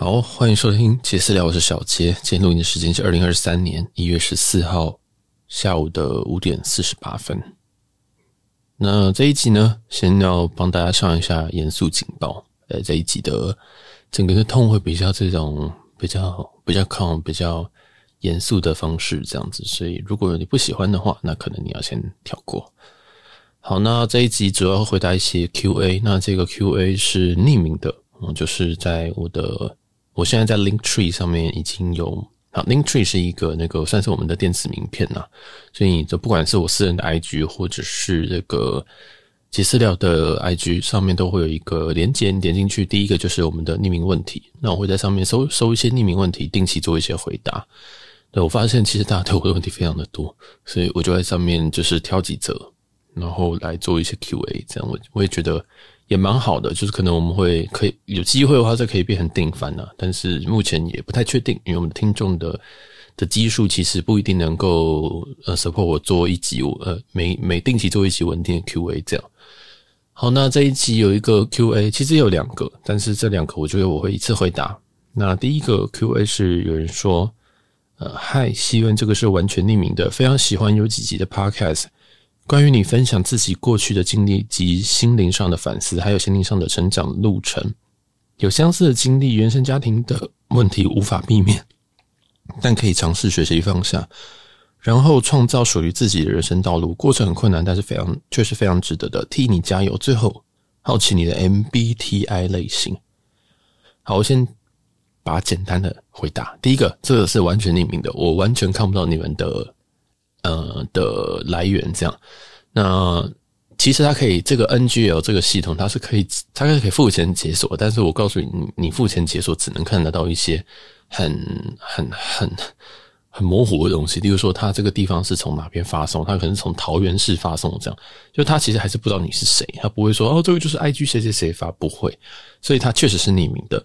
好，欢迎收听杰私聊，我是小杰。今天录音的时间是二零二三年一月十四号下午的五点四十八分。那这一集呢，先要帮大家上一下严肃警报。呃，这一集的整个的痛会比较这种比较比较抗比较严肃的方式这样子，所以如果你不喜欢的话，那可能你要先跳过。好，那这一集主要回答一些 Q&A，那这个 Q&A 是匿名的，嗯，就是在我的。我现在在 Linktree 上面已经有啊，Linktree 是一个那个算是我们的电子名片呐，所以就不管是我私人的 IG 或者是这个杰私聊的 IG 上面都会有一个连接，点进去，第一个就是我们的匿名问题，那我会在上面收收一些匿名问题，定期做一些回答。那我发现其实大家对我的问题非常的多，所以我就在上面就是挑几则，然后来做一些 QA，这样我我也觉得。也蛮好的，就是可能我们会可以有机会的话，这可以变成定番啊。但是目前也不太确定，因为我们听众的的基数其实不一定能够呃 support 我做一集呃每每定期做一集稳定的 QA 这样。好，那这一集有一个 QA，其实有两个，但是这两个我觉得我会一次回答。那第一个 QA 是有人说，呃，嗨，希望这个是完全匿名的，非常喜欢有几集的 Podcast。关于你分享自己过去的经历及心灵上的反思，还有心灵上的成长路程，有相似的经历，原生家庭的问题无法避免，但可以尝试学习放下，然后创造属于自己的人生道路。过程很困难，但是非常确实非常值得的，替你加油。最后，好奇你的 MBTI 类型。好，我先把简单的回答。第一个，这个是完全匿名的，我完全看不到你们的。呃的来源这样，那其实它可以这个 NGL 这个系统它是可以，它是可以付钱解锁，但是我告诉你，你付钱解锁只能看得到一些很很很很模糊的东西，例如说它这个地方是从哪边发送，它可能是从桃园市发送这样，就它其实还是不知道你是谁，它不会说哦这个就是 IG 谁谁谁发，不会，所以它确实是匿名的。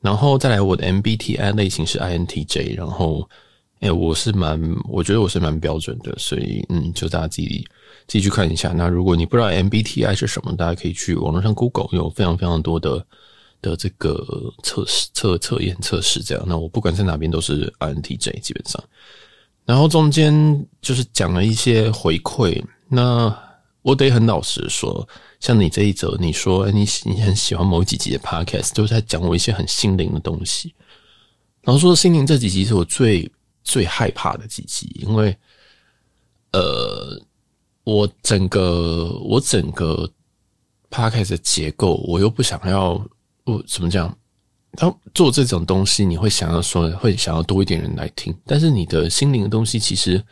然后再来我的 MBTI 类型是 INTJ，然后。哎、我是蛮，我觉得我是蛮标准的，所以嗯，就大家自己自己去看一下。那如果你不知道 MBTI 是什么，大家可以去网络上 Google，有非常非常多的的这个测试、测测验、测试这样。那我不管在哪边都是 INTJ 基本上。然后中间就是讲了一些回馈，那我得很老实说，像你这一则，你说、你你很喜欢某几集的 Podcast，都是在讲我一些很心灵的东西。然后说心灵这几集是我最。最害怕的几集，因为，呃，我整个我整个 podcast 的结构，我又不想要，我怎么讲？当做这种东西，你会想要说，会想要多一点人来听，但是你的心灵的东西，其实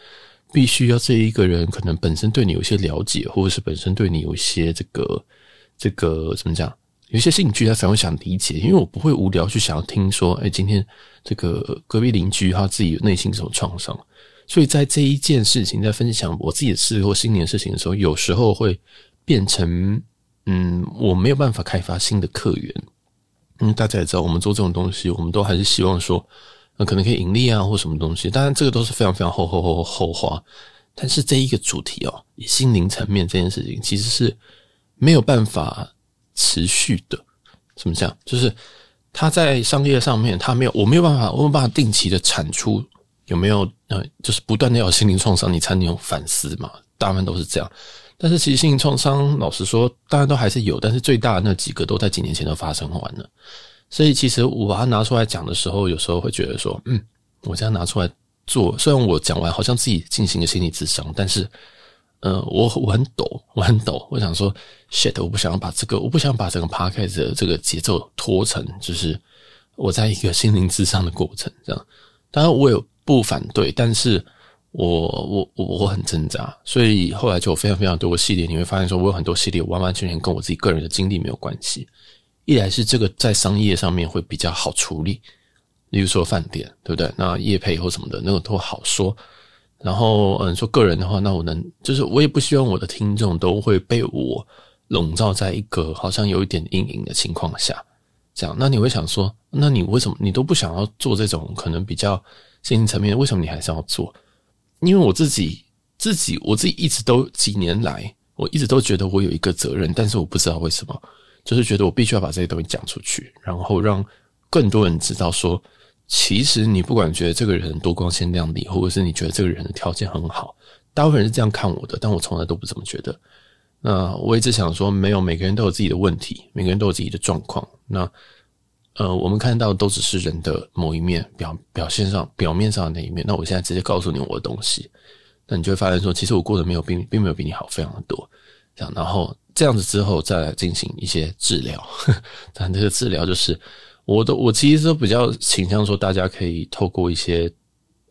必须要这一个人可能本身对你有些了解，或者是本身对你有一些这个这个怎么讲？有些兴趣，他才会想理解，因为我不会无聊去想要听说，哎，今天这个隔壁邻居他自己内心什么创伤，所以在这一件事情，在分享我自己的事或新年事情的时候，有时候会变成，嗯，我没有办法开发新的客源。嗯，大家也知道，我们做这种东西，我们都还是希望说，呃，可能可以盈利啊，或什么东西。当然，这个都是非常非常后后后后话。但是这一个主题哦，以心灵层面这件事情，其实是没有办法。持续的怎么讲？就是他在商业上面，他没有，我没有办法，我没有办法定期的产出，有没有？呃，就是不断的要有心灵创伤，你才能有反思嘛。大部分都是这样。但是其实心灵创伤，老实说，当然都还是有，但是最大的那几个都在几年前都发生完了。所以其实我把它拿出来讲的时候，有时候会觉得说，嗯，我这样拿出来做，虽然我讲完好像自己进行了心理咨商，但是。呃，我我很抖，我很抖。我想说，shit，我不想把这个，我不想把整个 podcast 的这个节奏拖成，就是我在一个心灵咨商的过程这样。当然，我有不反对，但是我我我我很挣扎。所以后来就有非常非常多的系列，你会发现说，我有很多系列完完全全跟我自己个人的经历没有关系。一来是这个在商业上面会比较好处理，例如说饭店，对不对？那业配或什么的，那个都好说。然后，嗯，说个人的话，那我能就是我也不希望我的听众都会被我笼罩在一个好像有一点阴影的情况下，这样。那你会想说，那你为什么你都不想要做这种可能比较心灵层面？为什么你还是要做？因为我自己自己我自己一直都几年来，我一直都觉得我有一个责任，但是我不知道为什么，就是觉得我必须要把这些东西讲出去，然后让更多人知道说，其实你不管觉得这个人多光鲜亮丽，或者是你觉得这个人的条件很好，大部分人是这样看我的，但我从来都不这么觉得。那我一直想说，没有，每个人都有自己的问题，每个人都有自己的状况。那呃，我们看到的都只是人的某一面，表表现上表面上的那一面。那我现在直接告诉你我的东西，那你就会发现说，其实我过得没有并并没有比你好非常的多。这样，然后这样子之后再来进行一些治疗。但这个治疗就是，我都我其实都比较倾向说，大家可以透过一些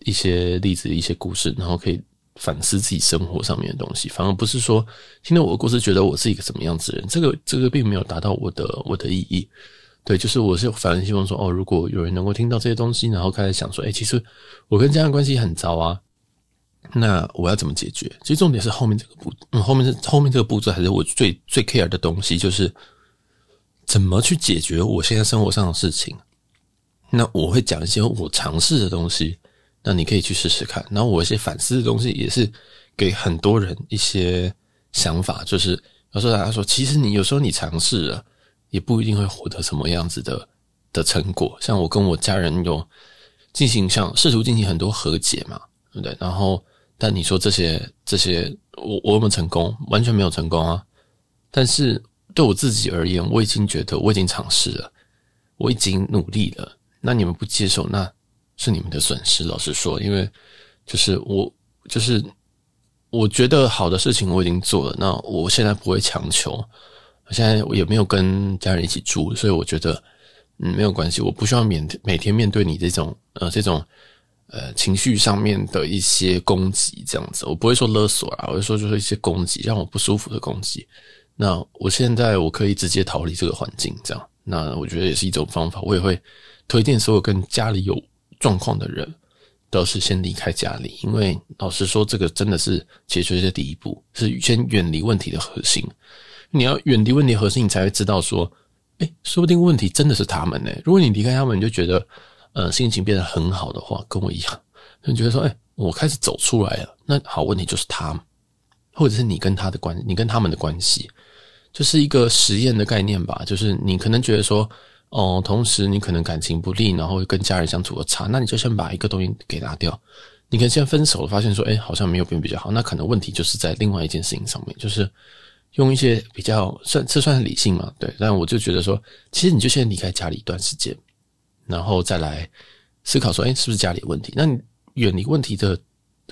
一些例子、一些故事，然后可以。反思自己生活上面的东西，反而不是说听到我的故事觉得我是一个什么样子的人，这个这个并没有达到我的我的意义。对，就是我是反而希望说，哦，如果有人能够听到这些东西，然后开始想说，哎，其实我跟家人关系很糟啊，那我要怎么解决？其实重点是后面这个步，嗯，后面是后面这个步骤，还是我最最 care 的东西，就是怎么去解决我现在生活上的事情。那我会讲一些我尝试的东西。那你可以去试试看。然后我一些反思的东西也是给很多人一些想法，就是有时候大家说，其实你有时候你尝试了，也不一定会获得什么样子的的成果。像我跟我家人有进行像试图进行很多和解嘛，对不对？然后但你说这些这些，我我有没有成功？完全没有成功啊！但是对我自己而言，我已经觉得我已经尝试了，我已经努力了。那你们不接受，那？是你们的损失，老实说，因为就是我，就是我觉得好的事情我已经做了，那我现在不会强求，我现在也没有跟家人一起住，所以我觉得嗯没有关系，我不需要每每天面对你这种呃这种呃情绪上面的一些攻击这样子，我不会说勒索啊，我会说就是一些攻击让我不舒服的攻击。那我现在我可以直接逃离这个环境，这样，那我觉得也是一种方法，我也会推荐所有跟家里有。状况的人都是先离开家里，因为老实说，这个真的是解决的第一步，是先远离问题的核心。你要远离问题核心，你才会知道说，哎，说不定问题真的是他们呢。如果你离开他们，你就觉得，呃，心情变得很好的话，跟我一样，你觉得说，哎，我开始走出来了。那好，问题就是他们，或者是你跟他的关，你跟他们的关系，就是一个实验的概念吧。就是你可能觉得说。哦，同时你可能感情不利，然后跟家人相处的差，那你就先把一个东西给拿掉。你可能先分手了，发现说，哎，好像没有变比较好，那可能问题就是在另外一件事情上面，就是用一些比较算这算是理性嘛？对，但我就觉得说，其实你就先离开家里一段时间，然后再来思考说，哎，是不是家里有问题？那你远离问题的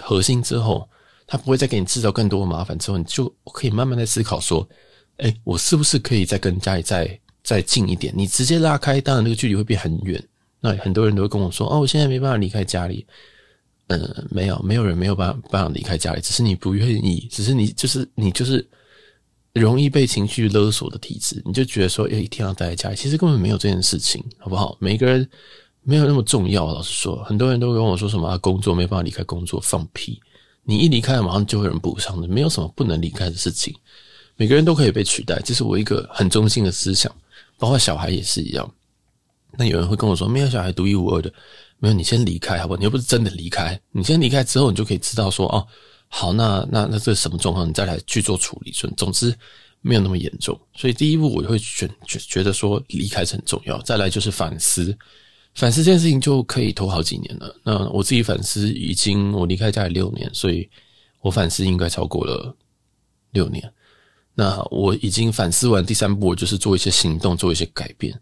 核心之后，他不会再给你制造更多的麻烦之后，你就可以慢慢的思考说，哎，我是不是可以再跟家里再。再近一点，你直接拉开，当然那个距离会变很远。那很多人都会跟我说：“哦，我现在没办法离开家里。”嗯，没有，没有人没有办法办法离开家里，只是你不愿意，只是你就是你就是容易被情绪勒索的体质，你就觉得说：“诶，一定要待在家里。”其实根本没有这件事情，好不好？每个人没有那么重要。老实说，很多人都跟我说什么，工作没办法离开工作，放屁！你一离开，马上就会有人补上的，没有什么不能离开的事情。每个人都可以被取代，这是我一个很中心的思想。包括小孩也是一样，那有人会跟我说，没有小孩独一无二的，没有，你先离开好不好？你又不是真的离开，你先离开之后，你就可以知道说，哦，好，那那那这什么状况？你再来去做处理。总总之没有那么严重，所以第一步我就会选觉觉得说离开是很重要。再来就是反思，反思这件事情就可以拖好几年了。那我自己反思已经我离开家里六年，所以我反思应该超过了六年。那我已经反思完第三步，就是做一些行动，做一些改变。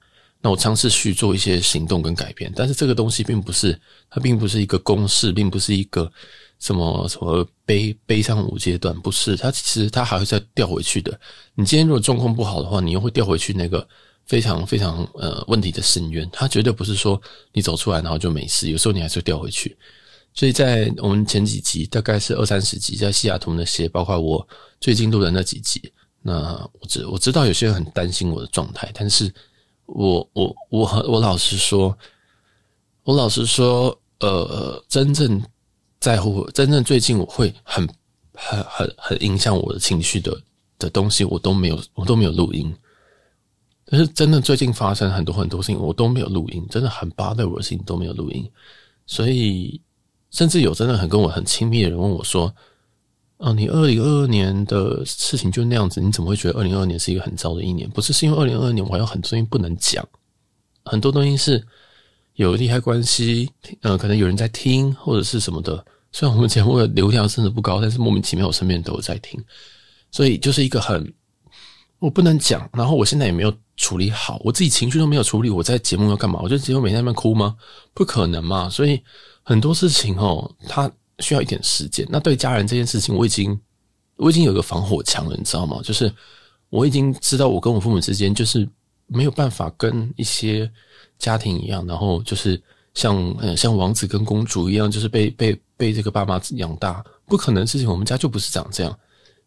那我尝试去做一些行动跟改变，但是这个东西并不是，它并不是一个公式，并不是一个什么什么悲悲伤五阶段，不是。它其实它还会再掉回去的。你今天如果状况不好的话，你又会掉回去那个非常非常呃问题的深渊。它绝对不是说你走出来然后就没事，有时候你还是会掉回去。所以在我们前几集，大概是二三十集，在西雅图那些，包括我最近录的那几集。那我知我知道有些人很担心我的状态，但是我我我我老实说，我老实说，呃，真正在乎，真正最近我会很很很很影响我的情绪的的东西，我都没有我都没有录音。但是真的最近发生很多很多事情，我都没有录音，真的很 bother 我的事情都没有录音，所以甚至有真的很跟我很亲密的人问我说。啊，你二零二二年的事情就那样子，你怎么会觉得二零二二年是一个很糟的一年？不是，是因为二零二二年我还有很多东西不能讲，很多东西是有利害关系，呃，可能有人在听或者是什么的。虽然我们节目的流量真的不高，但是莫名其妙我身边都有在听，所以就是一个很我不能讲。然后我现在也没有处理好，我自己情绪都没有处理，我在节目要干嘛？我就节目每天在那边哭吗？不可能嘛！所以很多事情哦，它需要一点时间。那对家人这件事情，我已经我已经有个防火墙了，你知道吗？就是我已经知道，我跟我父母之间就是没有办法跟一些家庭一样，然后就是。像嗯，像王子跟公主一样，就是被被被这个爸妈养大，不可能事情。我们家就不是长这样，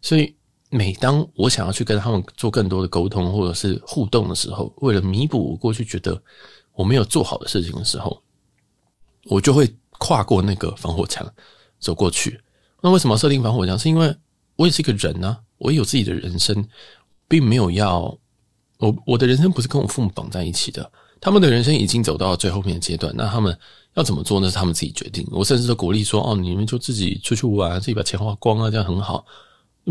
所以每当我想要去跟他们做更多的沟通或者是互动的时候，为了弥补我过去觉得我没有做好的事情的时候，我就会跨过那个防火墙走过去。那为什么设定防火墙？是因为我也是一个人呢、我也有自己的人生，并没有要我我的人生不是跟我父母绑在一起的。他们的人生已经走到了最后面的阶段，那他们要怎么做呢？是他们自己决定。我甚至都鼓励说：“哦，你们就自己出去玩，自己把钱花光啊，这样很好。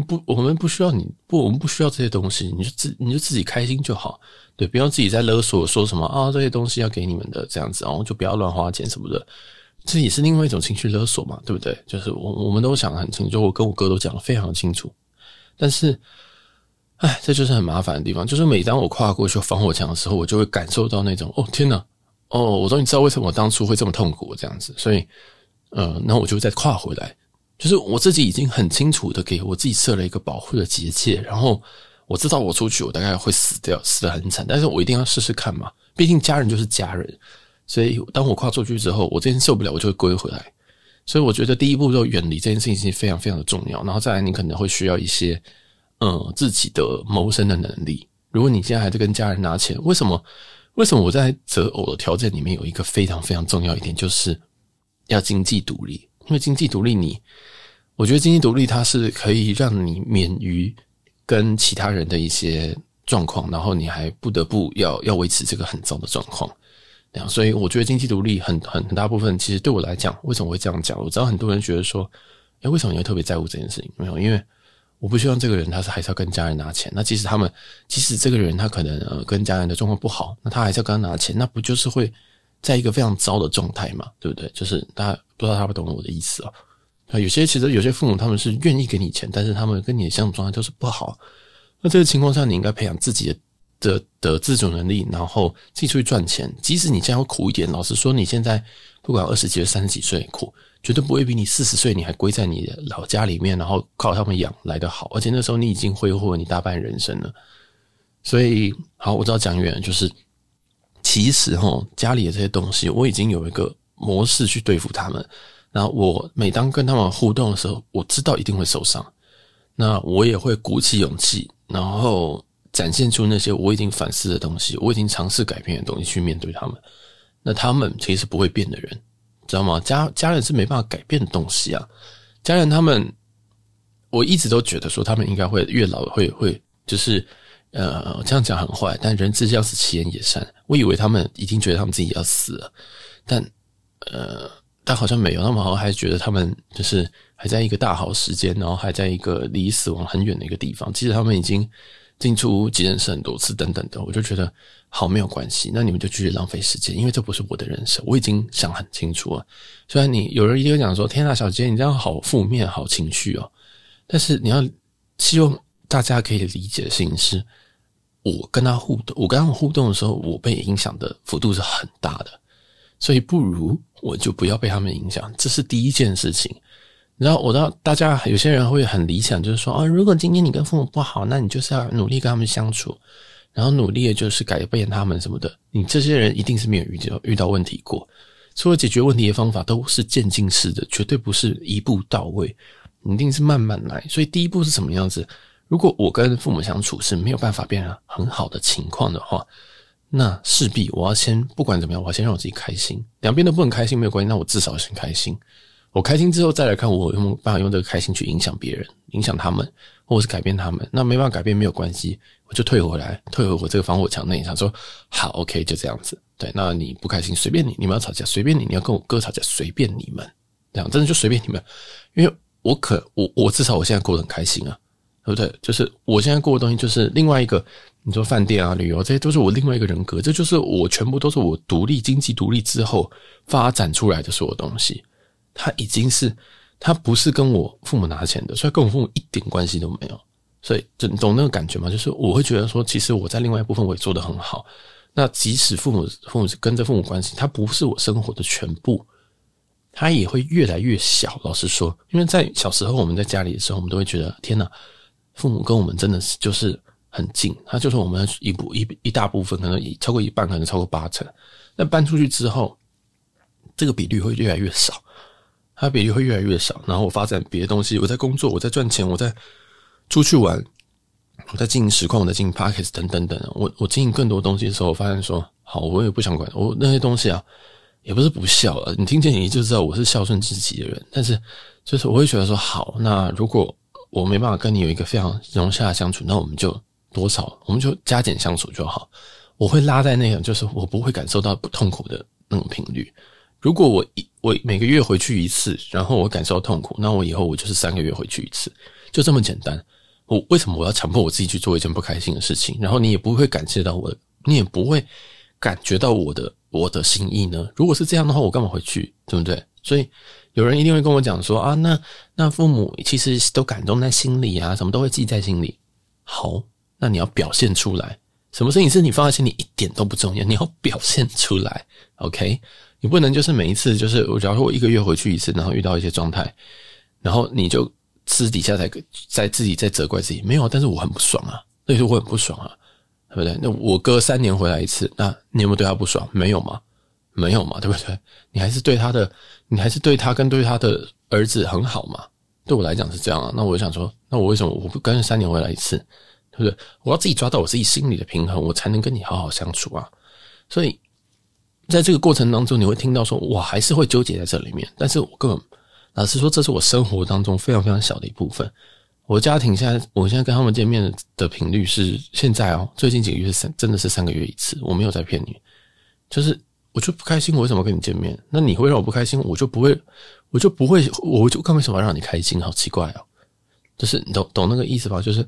不，我们不需要你，不，我们不需要这些东西，你就自你就自己开心就好。对，不要自己在勒索，说什么啊，这些东西要给你们的这样子，然后就不要乱花钱什么的。这也是另外一种情绪勒索嘛，对不对？就是我我们都想得很清楚，我跟我哥都讲得非常清楚，但是。”哎，这就是很麻烦的地方。就是每当我跨过去防火墙的时候，我就会感受到那种哦天哪，哦，我终于知道为什么我当初会这么痛苦这样子。所以，呃，那我就再跨回来。就是我自己已经很清楚的给我自己设了一个保护的结界，然后我知道我出去我大概会死掉，死得很惨。但是我一定要试试看嘛，毕竟家人就是家人。所以当我跨出去之后，我这边受不了，我就会归回来。所以我觉得第一步就远离这件事情是非常非常的重要。然后再来，你可能会需要一些。嗯，自己的谋生的能力。如果你现在还在跟家人拿钱，为什么？为什么我在择偶的条件里面有一个非常非常重要一点，就是要经济独立。因为经济独立，你我觉得经济独立它是可以让你免于跟其他人的一些状况，然后你还不得不要要维持这个很糟的状况。所以我觉得经济独立很很很大部分，其实对我来讲，为什么会这样讲？我知道很多人觉得说，诶，为什么你会特别在乎这件事情？没有，因为。我不希望这个人他是还是要跟家人拿钱。那即使他们，即使这个人他可能呃跟家人的状况不好，那他还是要跟他拿钱，那不就是会在一个非常糟的状态嘛？对不对？就是大家不知道他不懂我的意思哦。啊，有些其实有些父母他们是愿意给你钱，但是他们跟你的相处状态就是不好。那这个情况下，你应该培养自己的的的自主能力，然后自己出去赚钱。即使你现在会苦一点，老实说，你现在不管二十几岁、三十几岁苦。绝对不会比你四十岁你还归在你老家里面，然后靠他们养来的好。而且那时候你已经挥霍了你大半人生了。所以，好，我知道讲远，就是其实齁，家里的这些东西，我已经有一个模式去对付他们。然后我每当跟他们互动的时候，我知道一定会受伤。那我也会鼓起勇气，然后展现出那些我已经反思的东西，我已经尝试改变的东西去面对他们。那他们其实不会变的人。知道吗？家家人是没办法改变的东西啊。家人他们，我一直都觉得说他们应该会越老会会就是呃这样讲很坏，但人之将死，其言也善。我以为他们已经觉得他们自己要死了，但呃但好像没有，他们好像还觉得他们就是还在一个大好时间，然后还在一个离死亡很远的一个地方。其实他们已经进出急诊室很多次等等的，我就觉得。好，没有关系，那你们就继续浪费时间，因为这不是我的人生，我已经想很清楚了。虽然你有人一定会讲说：“天呐，小杰，你这样好负面，好情绪哦。”但是你要希望大家可以理解的事情是，我跟他互动，我跟他互动的时候，我被影响的幅度是很大的，所以不如我就不要被他们影响，这是第一件事情。然后我知道大家有些人会很理想，就是说：“啊，如果今天你跟父母不好，那你就是要努力跟他们相处。”然后努力的就是改变他们什么的，你这些人一定是没有遇到遇到问题过。所有解决问题的方法都是渐进式的，绝对不是一步到位，一定是慢慢来。所以第一步是什么样子？如果我跟父母相处是没有办法变成很好的情况的话，那势必我要先不管怎么样，我要先让我自己开心。两边都不能开心没有关系，那我至少先开心。我开心之后再来看我有没有办法用这个开心去影响别人，影响他们，或者是改变他们。那没办法改变没有关系。我就退回来，退回我这个防火墙内，想说好，OK，就这样子。对，那你不开心随便你，你们要吵架随便你，你要跟我哥吵架随便你们，这样真的就随便你们。因为我可我我至少我现在过得很开心啊，对不对？就是我现在过的东西，就是另外一个。你说饭店啊、旅游，这些都是我另外一个人格，这就是我全部都是我独立经济独立之后发展出来的所有东西。他已经是，他不是跟我父母拿钱的，所以跟我父母一点关系都没有。所以，就你懂那个感觉吗？就是我会觉得说，其实我在另外一部分我也做得很好。那即使父母父母跟着父母关系，他不是我生活的全部，他也会越来越小。老实说，因为在小时候我们在家里的时候，我们都会觉得天哪，父母跟我们真的是就是。很近，他就是我们一部一一大部分，可能超过一半，可能超过八成。那搬出去之后，这个比率会越来越少，它比例会越来越少。然后我发展别的东西，我在工作，我在赚钱，我在出去玩，我在经营实况，我在经营 Podcast 等等等。我我经营更多东西的时候，我发现说，好，我也不想管我那些东西啊，也不是不孝了。你听见你就知道我是孝顺至极的人，但是就是我会觉得说，好，那如果我没办法跟你有一个非常融洽的相处，那我们就。多少我们就加减相处就好。我会拉在那个，就是我不会感受到不痛苦的那种频率。如果我一我每个月回去一次，然后我感受到痛苦，那我以后我就是三个月回去一次，就这么简单。我为什么我要强迫我自己去做一件不开心的事情？然后你也不会感谢到我，你也不会感觉到我的我的心意呢？如果是这样的话，我干嘛回去？对不对？所以有人一定会跟我讲说啊，那那父母其实都感动在心里啊，什么都会记在心里。好。那你要表现出来，什么事情是你放在心里一点都不重要，你要表现出来，OK？你不能就是每一次就是，我假如说我一个月回去一次，然后遇到一些状态，然后你就私底下在在自己在责怪自己，没有，但是我很不爽啊，那就我很不爽啊，对不对？那我哥三年回来一次，那你有没有对他不爽？没有吗？没有嘛，对不对？你还是对他的，你还是对他跟对他的儿子很好嘛？对我来讲是这样啊，那我就想说，那我为什么我不跟三年回来一次？对不对？我要自己抓到我自己心里的平衡，我才能跟你好好相处啊。所以，在这个过程当中，你会听到说，我还是会纠结在这里面。但是我根本老实说，这是我生活当中非常非常小的一部分。我家庭现在，我现在跟他们见面的频率是现在哦，最近几个月是三，真的是三个月一次。我没有在骗你，就是我就不开心，我为什么跟你见面？那你会让我不开心，我就不会，我就不会，我就干为什么让你开心？好奇怪哦，就是你懂懂那个意思吧？就是。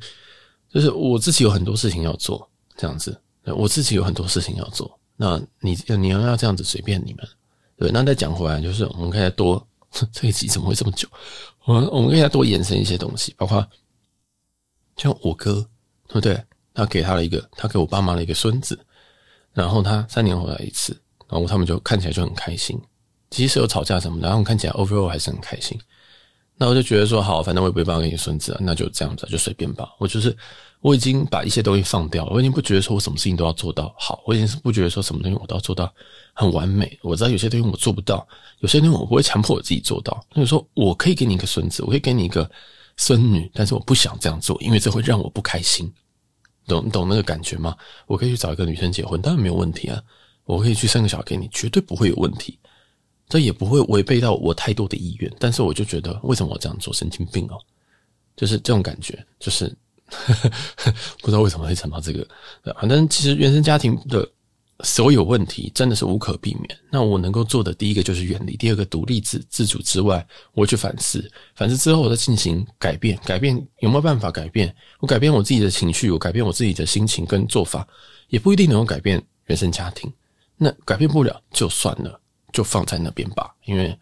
就是我自己有很多事情要做，这样子，我自己有很多事情要做。那你你要要这样子随便你们，对。那再讲回来，就是我们可以再多 这一集怎么会这么久？我我们可以再多延伸一些东西，包括像我哥，对不对？他给他了一个，他给我爸妈了一个孙子，然后他三年回来一次，然后他们就看起来就很开心，即使有吵架什么的，然后看起来 overall 还是很开心。那我就觉得说好，反正我也不会帮给你孙子啊，那就这样子，就随便吧。我就是我已经把一些东西放掉了，我已经不觉得说我什么事情都要做到好，我已经是不觉得说什么东西我都要做到很完美。我知道有些东西我做不到，有些东西我不会强迫我自己做到。那就说我可以给你一个孙子，我可以给你一个孙女，但是我不想这样做，因为这会让我不开心。懂你懂那个感觉吗？我可以去找一个女生结婚，当然没有问题啊。我可以去生个小孩给你，绝对不会有问题。这也不会违背到我太多的意愿，但是我就觉得为什么我这样做，神经病哦，就是这种感觉，就是 不知道为什么会想到这个。反正其实原生家庭的所有问题真的是无可避免。那我能够做的第一个就是远离，第二个独立自自主之外，我去反思，反思之后我再进行改变。改变有没有办法改变？我改变我自己的情绪，我改变我自己的心情跟做法，也不一定能够改变原生家庭。那改变不了就算了。就放在那边吧，因为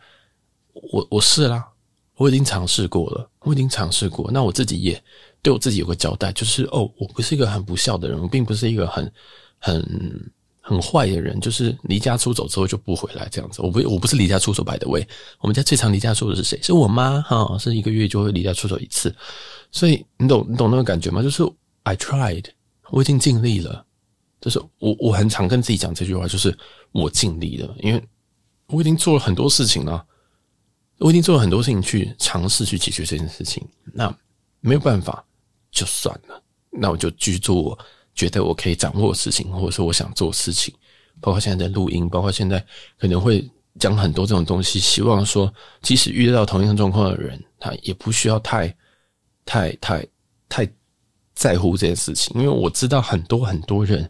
我我试啦，我已经尝试过了，我已经尝试过。那我自己也对我自己有个交代，就是哦，我不是一个很不孝的人，我并不是一个很很很坏的人，就是离家出走之后就不回来这样子。我不我不是离家出走，by the way，我们家最常离家出走是谁？是我妈哈，是一个月就会离家出走一次。所以你懂你懂那个感觉吗？就是 I tried，我已经尽力了。就是我我很常跟自己讲这句话，就是我尽力了，因为。我已经做了很多事情了，我已经做了很多事情去尝试去解决这件事情。那没有办法，就算了。那我就继续做我觉得我可以掌握的事情，或者说我想做事情。包括现在在录音，包括现在可能会讲很多这种东西。希望说，即使遇到同样状况的人，他也不需要太、太、太、太在乎这件事情。因为我知道很多很多人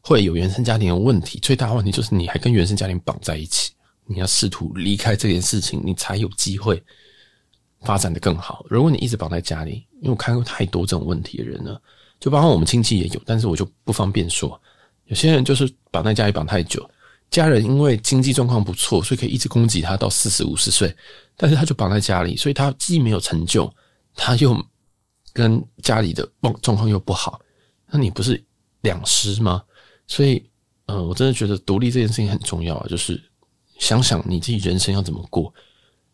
会有原生家庭的问题，最大问题就是你还跟原生家庭绑在一起。你要试图离开这件事情，你才有机会发展得更好。如果你一直绑在家里，因为我看过太多这种问题的人了，就包括我们亲戚也有，但是我就不方便说。有些人就是绑在家里绑太久，家人因为经济状况不错，所以可以一直供给他到四十五十岁，但是他就绑在家里，所以他既没有成就，他又跟家里的状状况又不好，那你不是两失吗？所以，呃，我真的觉得独立这件事情很重要啊，就是想想你自己人生要怎么过，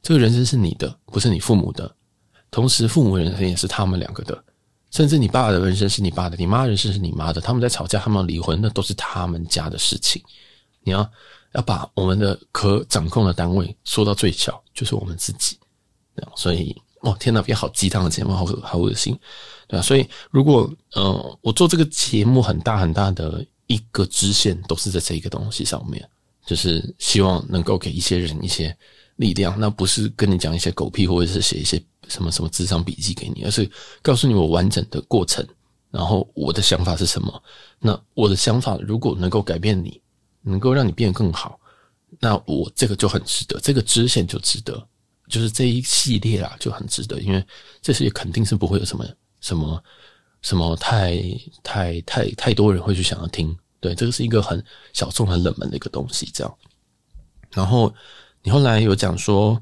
这个人生是你的，不是你父母的，同时父母人生也是他们两个的。甚至你爸爸的人生是你爸的，你妈人生是你妈的。他们在吵架，他们要离婚，那都是他们家的事情。你要要把我们的可掌控的单位缩到最小，就是我们自己。所以，哦，天哪，别好鸡汤的节目，好好恶心，对吧？所以，如果呃，我做这个节目很大很大的一个支线，都是在这一个东西上面，就是希望能够给一些人一些力量。那不是跟你讲一些狗屁，或者是写一些。什么什么智商笔记给你，而是告诉你我完整的过程，然后我的想法是什么。那我的想法如果能够改变你，能够让你变得更好，那我这个就很值得，这个支线就值得，就是这一系列啊就很值得，因为这些肯定是不会有什么什么什么太太太太多人会去想要听。对，这个是一个很小众、很冷门的一个东西，这样。然后你后来有讲说。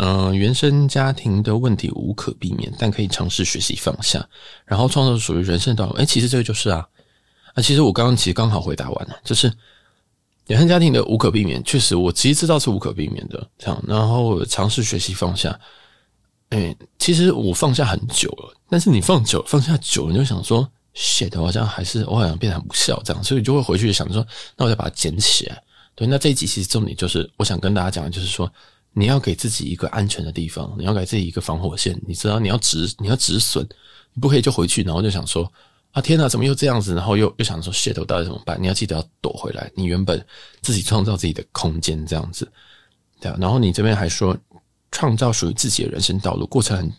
嗯、原生家庭的问题无可避免，但可以尝试学习放下，然后创造属于人生的道路。哎，其实这个就是啊，啊，其实我刚刚其实刚好回答完了，就是原生家庭的无可避免，确实我其实知道是无可避免的，这样，然后尝试学习放下。哎，其实我放下很久了，但是你放久放下久了，你就想说，shit，我好像还是我好像变得很不孝这样，所以就会回去想说，那我再把它捡起来。对，那这一集其实重点就是我想跟大家讲的就是说。你要给自己一个安全的地方，你要给自己一个防火线。你知道你要止，你要止损，你不可以就回去，然后就想说啊天哪，怎么又这样子？然后又又想说 shit，我到底怎么办？你要记得要躲回来。你原本自己创造自己的空间，这样子，对啊。然后你这边还说创造属于自己的人生道路，过程很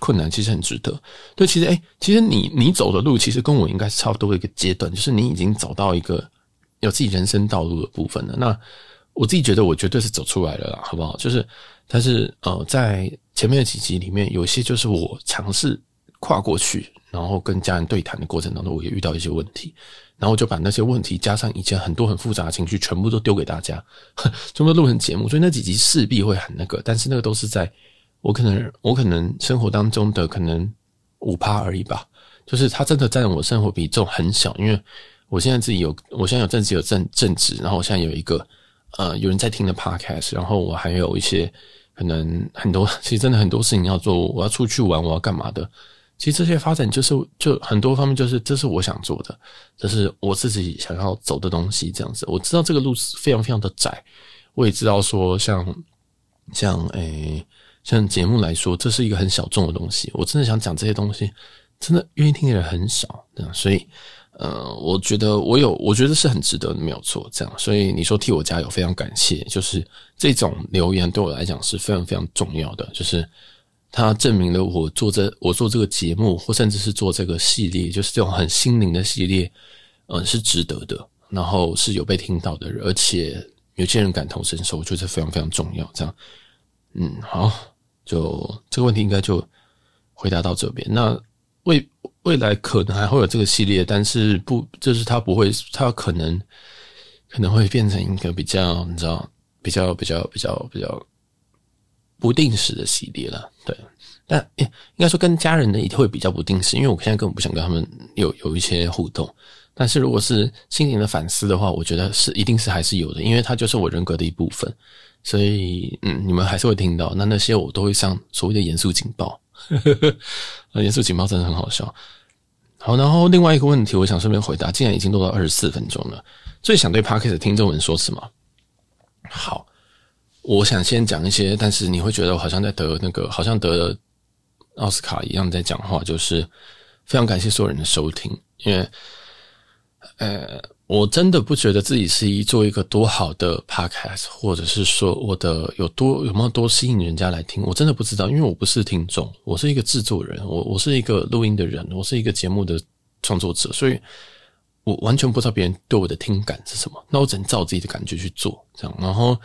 困难，其实很值得。对，其实诶，其实你你走的路，其实跟我应该是差不多的一个阶段，就是你已经走到一个有自己人生道路的部分了。那。我自己觉得我绝对是走出来了啦，好不好？就是，但是呃，在前面的几集里面，有些就是我尝试跨过去，然后跟家人对谈的过程当中，我也遇到一些问题，然后就把那些问题加上以前很多很复杂的情绪，全部都丢给大家，全部录成节目。所以那几集势必会很那个，但是那个都是在我可能我可能生活当中的可能五趴而已吧，就是它真的占我生活比重很小，因为我现在自己有，我现在有正职有正正职，然后我现在有一个。呃，有人在听的 podcast，然后我还有一些可能很多，其实真的很多事情要做，我要出去玩，我要干嘛的？其实这些发展就是就很多方面，就是这是我想做的，这是我自己想要走的东西，这样子。我知道这个路是非常非常的窄，我也知道说像像诶像节目来说，这是一个很小众的东西。我真的想讲这些东西，真的愿意听的人很少，这样，所以。呃，我觉得我有，我觉得是很值得，没有错。这样，所以你说替我加油，非常感谢。就是这种留言对我来讲是非常非常重要的，就是它证明了我做这我做这个节目，或甚至是做这个系列，就是这种很心灵的系列，嗯、是值得的。然后是有被听到的，而且有些人感同身受，我觉得非常非常重要。这样，嗯，好，就这个问题应该就回答到这边。那。未未来可能还会有这个系列，但是不，就是它不会，它可能可能会变成一个比较，你知道，比较比较比较比较不定时的系列了。对，但应该说跟家人的也会比较不定时，因为我现在根本不想跟他们有有一些互动。但是如果是心灵的反思的话，我觉得是一定是还是有的，因为它就是我人格的一部分。所以，嗯，你们还是会听到。那那些我都会上所谓的严肃警报。呵呵呵，严肃警报真的很好笑。好，然后另外一个问题，我想顺便回答。既然已经录到二十四分钟了，最想对 Podcast 的听众们说什么？好，我想先讲一些，但是你会觉得我好像在得那个，好像得奥斯卡一样在讲话，就是非常感谢所有人的收听，因为，呃。我真的不觉得自己是一做一个多好的 podcast，或者是说我的有多有没有多吸引人家来听，我真的不知道，因为我不是听众，我是一个制作人，我我是一个录音的人，我是一个节目的创作者，所以我完全不知道别人对我的听感是什么，那我只能照自己的感觉去做，这样。然后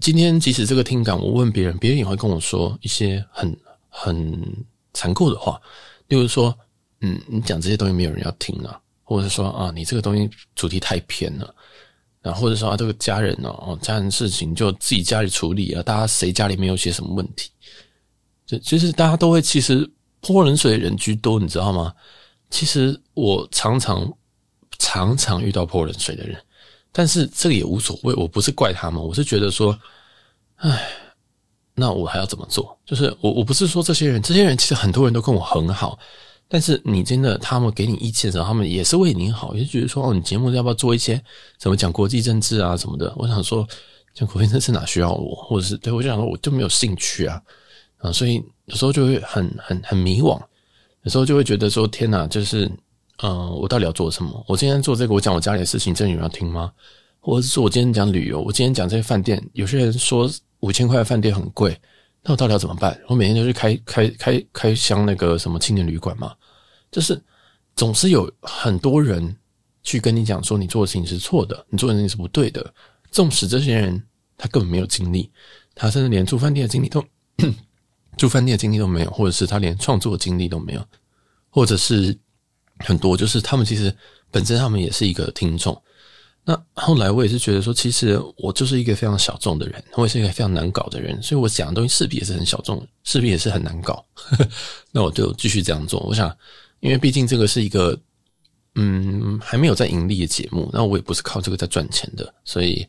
今天即使这个听感，我问别人，别人也会跟我说一些很很残酷的话，例如说，嗯，你讲这些东西没有人要听啊，或者是说啊，你这个东西主题太偏了，然后或者说啊，这个家人哦，家人事情就自己家里处理啊，大家谁家里没有些什么问题？就其实大家都会，其实泼冷水的人居多，你知道吗？其实我常常常常遇到泼冷水的人，但是这个也无所谓，我不是怪他们，我是觉得说，唉。那我还要怎么做？就是我我不是说这些人，这些人其实很多人都跟我很好，但是你真的他们给你意见的时候，他们也是为你好，也就觉得说哦，你节目要不要做一些怎么讲国际政治啊什么的？我想说讲国际政治哪需要我，或者是对我就想说我就没有兴趣啊啊，所以有时候就会很很很迷惘，有时候就会觉得说天哪，就是嗯、呃，我到底要做什么？我今天做这个，我讲我家里的事情，真的有人要听吗？或者是说我今天讲旅游，我今天讲这些饭店，有些人说。五千块的饭店很贵，那我到底要怎么办？我每天就去开开开开箱那个什么青年旅馆嘛，就是总是有很多人去跟你讲说你做的事情是错的，你做的事情是不对的。纵使这些人他根本没有经历，他甚至连住饭店的经历都 住饭店的经历都没有，或者是他连创作的经历都没有，或者是很多就是他们其实本身他们也是一个听众。那后来我也是觉得说，其实我就是一个非常小众的人，我也是一个非常难搞的人，所以我讲的东西势必也是很小众，势必也是很难搞。那我就继续这样做。我想，因为毕竟这个是一个嗯还没有在盈利的节目，那我也不是靠这个在赚钱的，所以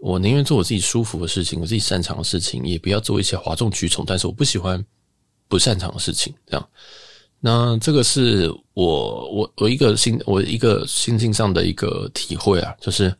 我宁愿做我自己舒服的事情，我自己擅长的事情，也不要做一些哗众取宠，但是我不喜欢不擅长的事情，这样。那这个是我我我一个心我一个心境上的一个体会啊，就是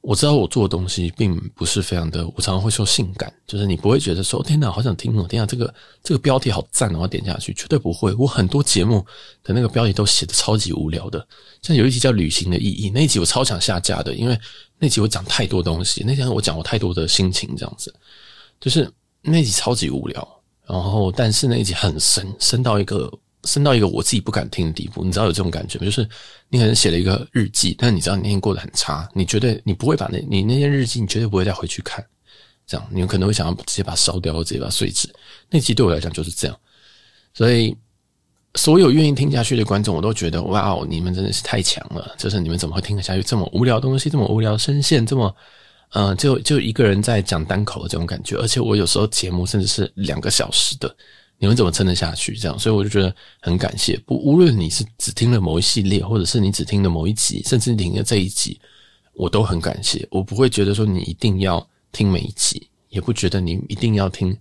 我知道我做的东西并不是非常的，我常常会说性感，就是你不会觉得说天哪，好想听哦，天哪，这个这个标题好赞哦，我点下去，绝对不会。我很多节目的那个标题都写的超级无聊的，像有一集叫《旅行的意义》，那一集我超想下架的，因为那集我讲太多东西，那天我讲我太多的心情，这样子，就是那集超级无聊，然后但是那一集很深，深到一个。深到一个我自己不敢听的地步，你知道有这种感觉吗？就是你可能写了一个日记，但你知道你那天过得很差，你绝对你不会把那你那些日记，你绝对不会再回去看，这样你们可能会想要直接把它烧掉，或直接把它碎纸。那集对我来讲就是这样，所以所有愿意听下去的观众，我都觉得哇哦，你们真的是太强了！就是你们怎么会听得下去这么无聊东西，这么无聊声线，这么、呃，就就一个人在讲单口的这种感觉，而且我有时候节目甚至是两个小时的。你们怎么撑得下去？这样，所以我就觉得很感谢。不，无论你是只听了某一系列，或者是你只听了某一集，甚至你听了这一集，我都很感谢。我不会觉得说你一定要听每一集，也不觉得你一定要听，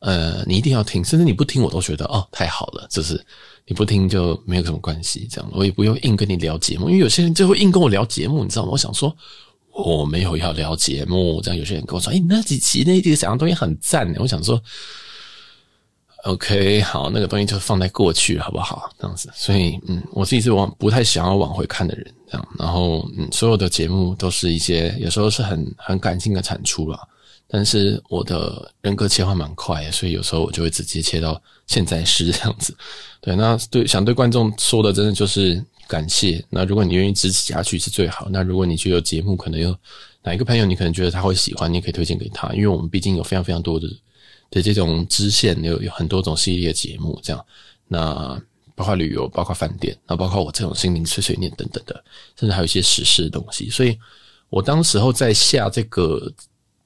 呃，你一定要听，甚至你不听，我都觉得哦，太好了。就是你不听就没有什么关系，这样我也不用硬跟你聊节目，因为有些人就会硬跟我聊节目，你知道吗？我想说我没有要聊节目，这样有些人跟我说，哎，那几集那几个讲的东西很赞，我想说。OK，好，那个东西就放在过去，好不好？这样子，所以，嗯，我自己是往不太想要往回看的人，这样。然后，嗯，所有的节目都是一些有时候是很很感性的产出啦。但是我的人格切换蛮快，所以有时候我就会直接切到现在时这样子。对，那对想对观众说的，真的就是感谢。那如果你愿意支持下去是最好。那如果你觉得节目可能有哪一个朋友，你可能觉得他会喜欢，你可以推荐给他，因为我们毕竟有非常非常多的。对这种支线有有很多种系列节目，这样，那包括旅游，包括饭店，那包括我这种心灵碎碎念等等的，甚至还有一些时事的东西。所以我当时候在下这个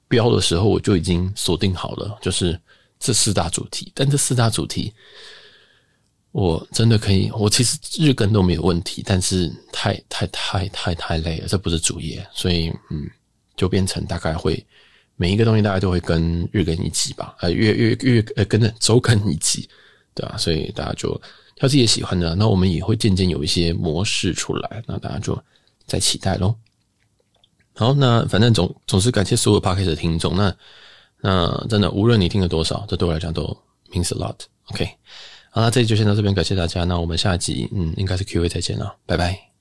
标的时候，我就已经锁定好了，就是这四大主题。但这四大主题，我真的可以，我其实日更都没有问题，但是太太太太太累了，这不是主业，所以嗯，就变成大概会。每一个东西大家都会跟日更一集吧，呃，月月月呃跟着周更一集，对吧？所以大家就挑自己喜欢的，那我们也会渐渐有一些模式出来，那大家就再期待喽。好，那反正总总是感谢所有 Podcast 的听众，那那真的无论你听了多少，这对我来讲都 means a lot。OK，好，那这集就先到这边，感谢大家，那我们下集嗯应该是 Q&A 再见了，拜拜。